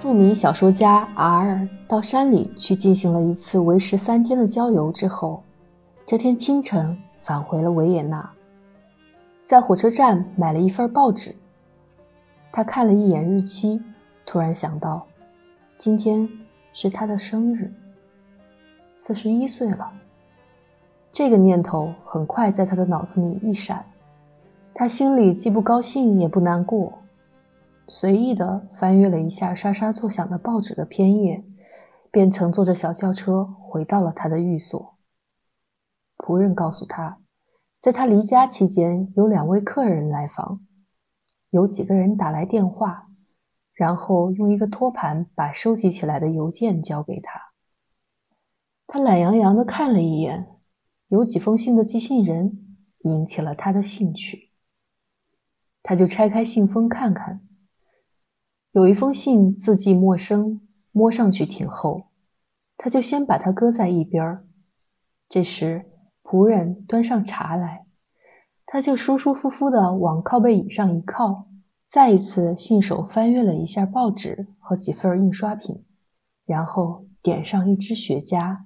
著名小说家 R 到山里去进行了一次为时三天的郊游之后，这天清晨返回了维也纳，在火车站买了一份报纸。他看了一眼日期，突然想到，今天是他的生日，四十一岁了。这个念头很快在他的脑子里一闪，他心里既不高兴也不难过。随意的翻阅了一下沙沙作响的报纸的篇页，便乘坐着小轿车回到了他的寓所。仆人告诉他，在他离家期间有两位客人来访，有几个人打来电话，然后用一个托盘把收集起来的邮件交给他。他懒洋洋的看了一眼，有几封信的寄信人引起了他的兴趣，他就拆开信封看看。有一封信，字迹陌生，摸上去挺厚，他就先把它搁在一边儿。这时，仆人端上茶来，他就舒舒服服的往靠背椅上一靠，再一次信手翻阅了一下报纸和几份印刷品，然后点上一支雪茄，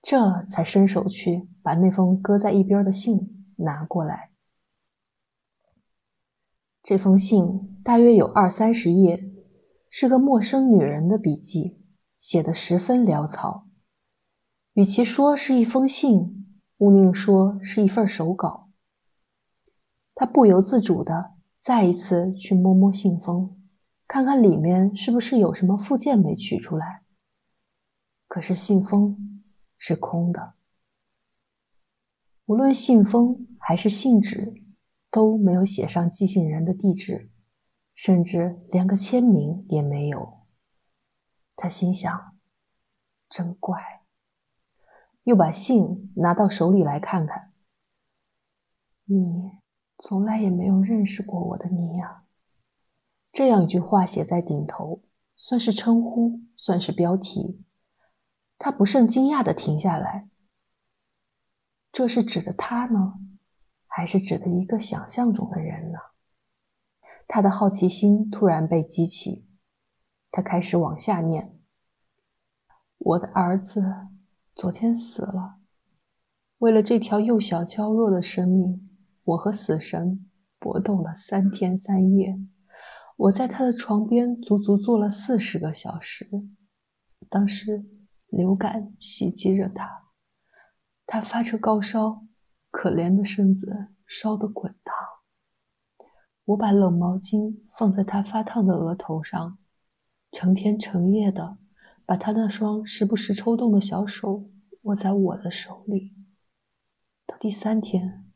这才伸手去把那封搁在一边的信拿过来。这封信大约有二三十页，是个陌生女人的笔记，写得十分潦草。与其说是一封信，毋宁说是一份手稿。他不由自主的再一次去摸摸信封，看看里面是不是有什么附件没取出来。可是信封是空的，无论信封还是信纸。都没有写上寄信人的地址，甚至连个签名也没有。他心想：“真怪。”又把信拿到手里来看看。你从来也没有认识过我的你呀。这样一句话写在顶头，算是称呼，算是标题。他不甚惊讶的停下来。这是指的他呢？还是指的一个想象中的人呢？他的好奇心突然被激起，他开始往下念：“我的儿子昨天死了，为了这条幼小娇弱的生命，我和死神搏斗了三天三夜。我在他的床边足足坐了四十个小时。当时流感袭击着他，他发着高烧。”可怜的身子烧得滚烫，我把冷毛巾放在他发烫的额头上，成天成夜的把他那双时不时抽动的小手握在我的手里。到第三天，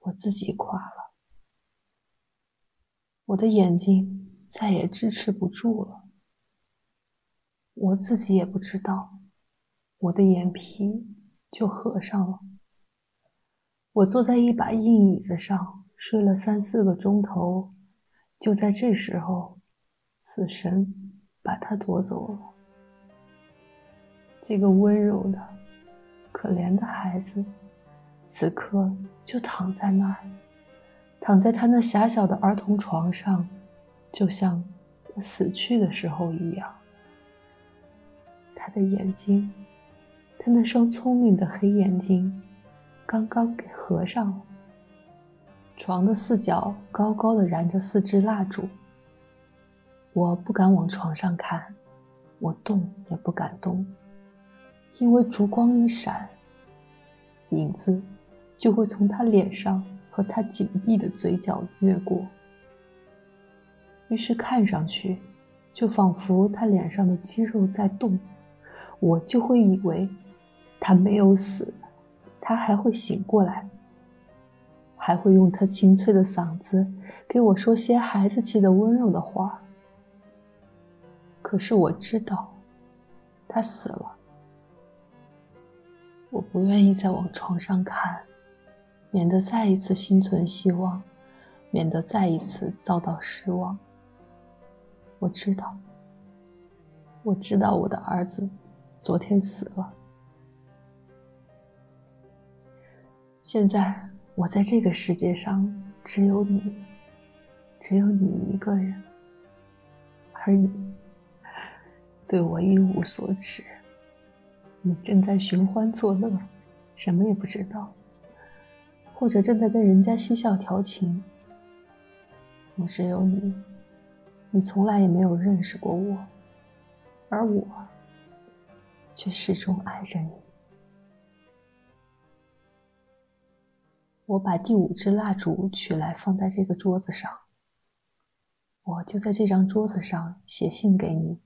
我自己垮了，我的眼睛再也支持不住了，我自己也不知道，我的眼皮就合上了。我坐在一把硬椅子上睡了三四个钟头，就在这时候，死神把他夺走了。这个温柔的、可怜的孩子，此刻就躺在那儿，躺在他那狭小的儿童床上，就像他死去的时候一样。他的眼睛，他那双聪明的黑眼睛。刚刚给合上了。床的四角高高的燃着四支蜡烛。我不敢往床上看，我动也不敢动，因为烛光一闪，影子就会从他脸上和他紧闭的嘴角掠过。于是看上去，就仿佛他脸上的肌肉在动，我就会以为他没有死。他还会醒过来，还会用他清脆的嗓子给我说些孩子气的温柔的话。可是我知道，他死了。我不愿意再往床上看，免得再一次心存希望，免得再一次遭到失望。我知道，我知道我的儿子昨天死了。现在我在这个世界上只有你，只有你一个人，而你对我一无所知。你正在寻欢作乐，什么也不知道，或者正在跟人家嬉笑调情。我只有你，你从来也没有认识过我，而我却始终爱着你。我把第五支蜡烛取来，放在这个桌子上。我就在这张桌子上写信给你。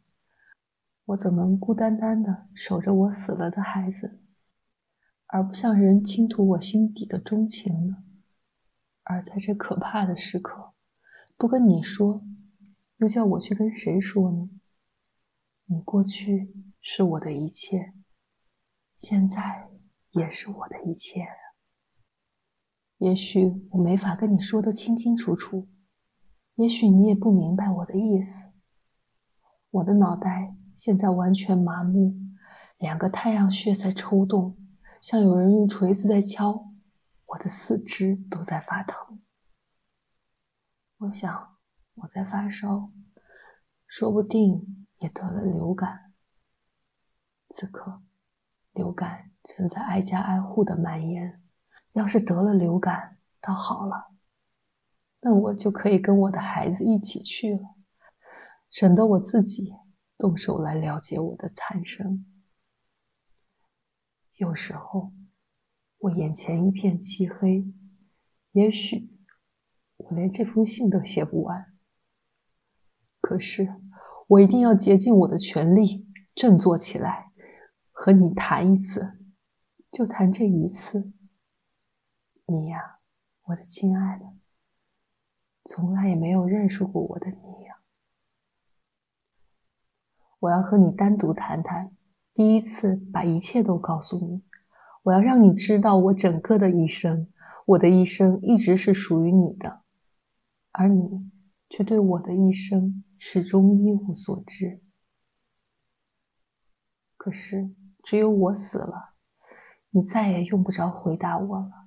我怎能孤单单的守着我死了的孩子，而不向人倾吐我心底的钟情呢？而在这可怕的时刻，不跟你说，又叫我去跟谁说呢？你过去是我的一切，现在也是我的一切。也许我没法跟你说的清清楚楚，也许你也不明白我的意思。我的脑袋。现在完全麻木，两个太阳穴在抽动，像有人用锤子在敲。我的四肢都在发疼。我想我在发烧，说不定也得了流感。此刻，流感正在挨家挨户的蔓延。要是得了流感，倒好了，那我就可以跟我的孩子一起去了，省得我自己。动手来了解我的惨生。有时候，我眼前一片漆黑，也许我连这封信都写不完。可是，我一定要竭尽我的全力，振作起来，和你谈一次，就谈这一次。你呀，我的亲爱的，从来也没有认识过我的你呀。我要和你单独谈谈，第一次把一切都告诉你。我要让你知道我整个的一生，我的一生一直是属于你的，而你却对我的一生始终一无所知。可是，只有我死了，你再也用不着回答我了。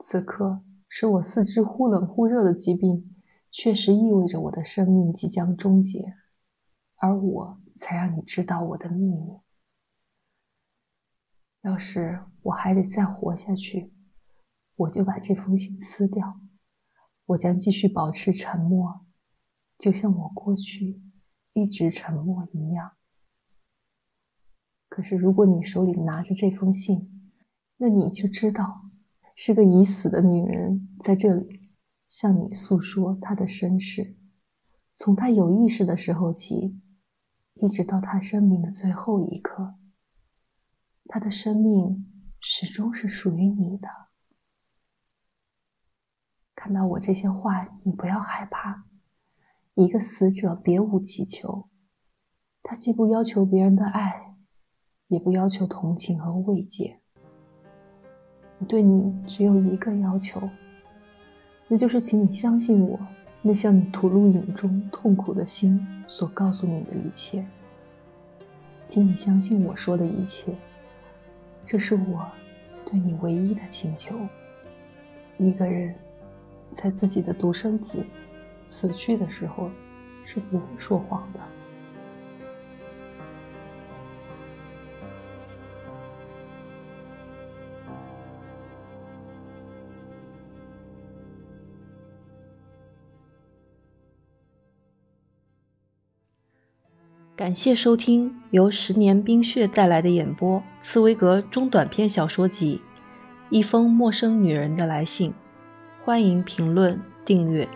此刻，使我四肢忽冷忽热的疾病，确实意味着我的生命即将终结。而我才让你知道我的秘密。要是我还得再活下去，我就把这封信撕掉。我将继续保持沉默，就像我过去一直沉默一样。可是，如果你手里拿着这封信，那你就知道，是个已死的女人在这里向你诉说她的身世，从她有意识的时候起。一直到她生命的最后一刻，她的生命始终是属于你的。看到我这些话，你不要害怕。一个死者别无祈求，他既不要求别人的爱，也不要求同情和慰藉。我对你只有一个要求，那就是请你相信我。那向你吐露影中痛苦的心所告诉你的一切，请你相信我说的一切，这是我对你唯一的请求。一个人在自己的独生子死去的时候是不会说谎的。感谢收听由十年冰雪带来的演播《茨威格中短篇小说集》《一封陌生女人的来信》，欢迎评论订阅。